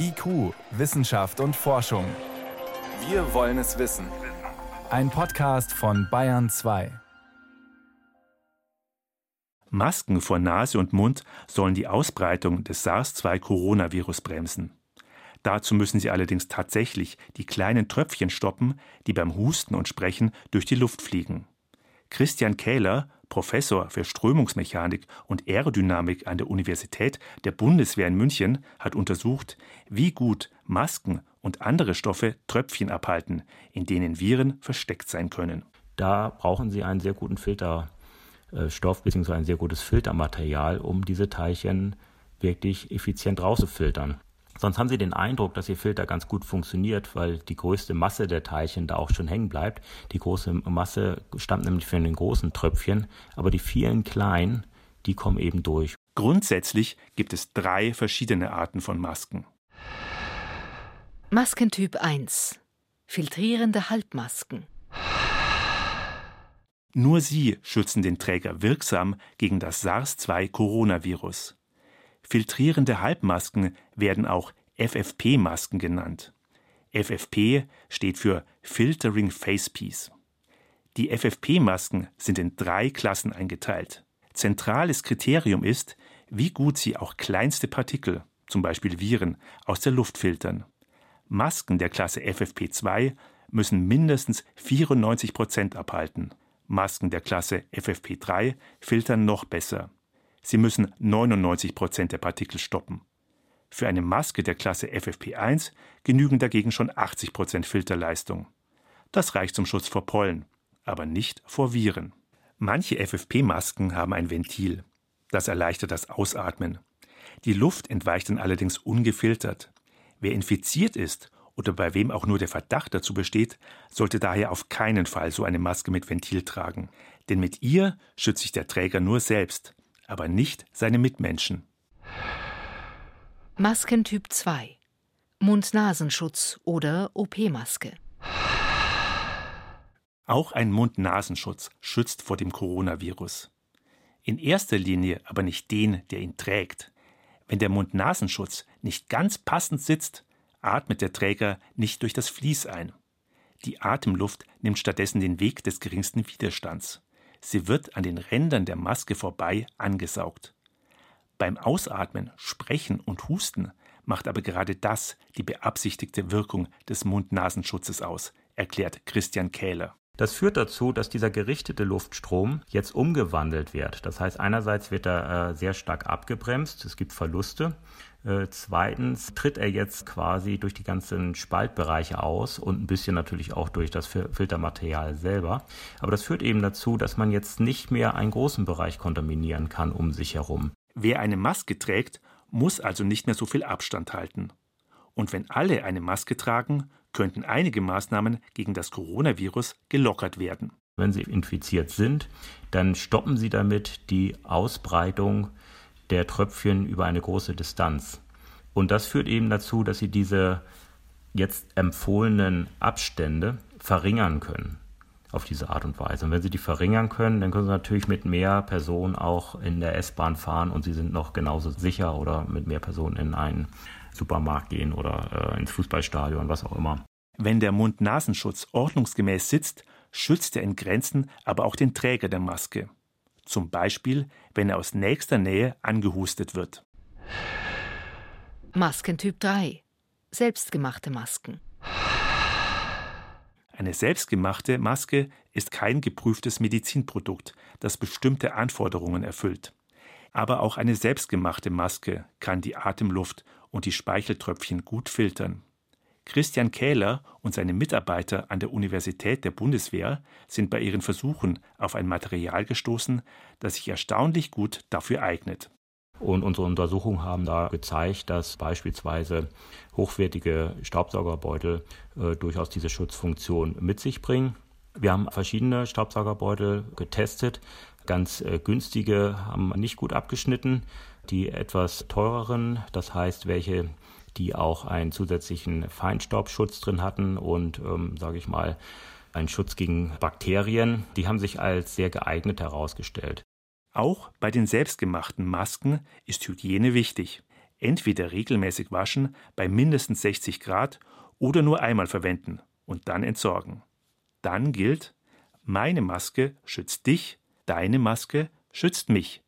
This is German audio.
IQ, Wissenschaft und Forschung. Wir wollen es wissen. Ein Podcast von Bayern 2. Masken vor Nase und Mund sollen die Ausbreitung des SARS-2-Coronavirus bremsen. Dazu müssen sie allerdings tatsächlich die kleinen Tröpfchen stoppen, die beim Husten und Sprechen durch die Luft fliegen. Christian Kähler, Professor für Strömungsmechanik und Aerodynamik an der Universität der Bundeswehr in München, hat untersucht, wie gut Masken und andere Stoffe Tröpfchen abhalten, in denen Viren versteckt sein können. Da brauchen Sie einen sehr guten Filterstoff bzw. ein sehr gutes Filtermaterial, um diese Teilchen wirklich effizient rauszufiltern. Sonst haben Sie den Eindruck, dass Ihr Filter ganz gut funktioniert, weil die größte Masse der Teilchen da auch schon hängen bleibt. Die große Masse stammt nämlich von den großen Tröpfchen, aber die vielen kleinen, die kommen eben durch. Grundsätzlich gibt es drei verschiedene Arten von Masken. Maskentyp 1. Filtrierende Halbmasken. Nur sie schützen den Träger wirksam gegen das SARS-2-Coronavirus. Filtrierende Halbmasken werden auch FFP-Masken genannt. FFP steht für Filtering Facepiece. Die FFP-Masken sind in drei Klassen eingeteilt. Zentrales Kriterium ist, wie gut sie auch kleinste Partikel, zum Beispiel Viren, aus der Luft filtern. Masken der Klasse FFP2 müssen mindestens 94 Prozent abhalten. Masken der Klasse FFP3 filtern noch besser. Sie müssen 99 Prozent der Partikel stoppen. Für eine Maske der Klasse FFP1 genügen dagegen schon 80 Prozent Filterleistung. Das reicht zum Schutz vor Pollen, aber nicht vor Viren. Manche FFP-Masken haben ein Ventil. Das erleichtert das Ausatmen. Die Luft entweicht dann allerdings ungefiltert. Wer infiziert ist oder bei wem auch nur der Verdacht dazu besteht, sollte daher auf keinen Fall so eine Maske mit Ventil tragen. Denn mit ihr schützt sich der Träger nur selbst aber nicht seine Mitmenschen. Maskentyp 2 Mund-Nasenschutz oder OP-Maske. Auch ein Mund-Nasenschutz schützt vor dem Coronavirus. In erster Linie aber nicht den, der ihn trägt. Wenn der Mund-Nasenschutz nicht ganz passend sitzt, atmet der Träger nicht durch das Vlies ein. Die Atemluft nimmt stattdessen den Weg des geringsten Widerstands. Sie wird an den Rändern der Maske vorbei angesaugt. Beim Ausatmen, Sprechen und Husten macht aber gerade das die beabsichtigte Wirkung des Mund-Nasenschutzes aus, erklärt Christian Kähler. Das führt dazu, dass dieser gerichtete Luftstrom jetzt umgewandelt wird. Das heißt, einerseits wird er äh, sehr stark abgebremst, es gibt Verluste. Äh, zweitens tritt er jetzt quasi durch die ganzen Spaltbereiche aus und ein bisschen natürlich auch durch das Filtermaterial selber. Aber das führt eben dazu, dass man jetzt nicht mehr einen großen Bereich kontaminieren kann um sich herum. Wer eine Maske trägt, muss also nicht mehr so viel Abstand halten. Und wenn alle eine Maske tragen, könnten einige Maßnahmen gegen das Coronavirus gelockert werden. Wenn Sie infiziert sind, dann stoppen Sie damit die Ausbreitung der Tröpfchen über eine große Distanz. Und das führt eben dazu, dass Sie diese jetzt empfohlenen Abstände verringern können auf diese Art und Weise. Und wenn Sie die verringern können, dann können Sie natürlich mit mehr Personen auch in der S-Bahn fahren und Sie sind noch genauso sicher oder mit mehr Personen in einen Supermarkt gehen oder äh, ins Fußballstadion, was auch immer. Wenn der Mund-Nasenschutz ordnungsgemäß sitzt, schützt er in Grenzen aber auch den Träger der Maske. Zum Beispiel, wenn er aus nächster Nähe angehustet wird. Maskentyp 3. Selbstgemachte Masken. Eine selbstgemachte Maske ist kein geprüftes Medizinprodukt, das bestimmte Anforderungen erfüllt. Aber auch eine selbstgemachte Maske kann die Atemluft und die Speicheltröpfchen gut filtern. Christian Kähler und seine Mitarbeiter an der Universität der Bundeswehr sind bei ihren Versuchen auf ein Material gestoßen, das sich erstaunlich gut dafür eignet. Und unsere Untersuchungen haben da gezeigt, dass beispielsweise hochwertige Staubsaugerbeutel äh, durchaus diese Schutzfunktion mit sich bringen. Wir haben verschiedene Staubsaugerbeutel getestet. Ganz äh, günstige haben nicht gut abgeschnitten. Die etwas teureren, das heißt welche, die auch einen zusätzlichen Feinstaubschutz drin hatten und, ähm, sage ich mal, einen Schutz gegen Bakterien, die haben sich als sehr geeignet herausgestellt. Auch bei den selbstgemachten Masken ist Hygiene wichtig. entweder regelmäßig waschen bei mindestens 60 Grad oder nur einmal verwenden und dann entsorgen. Dann gilt, meine Maske schützt dich, deine Maske schützt mich.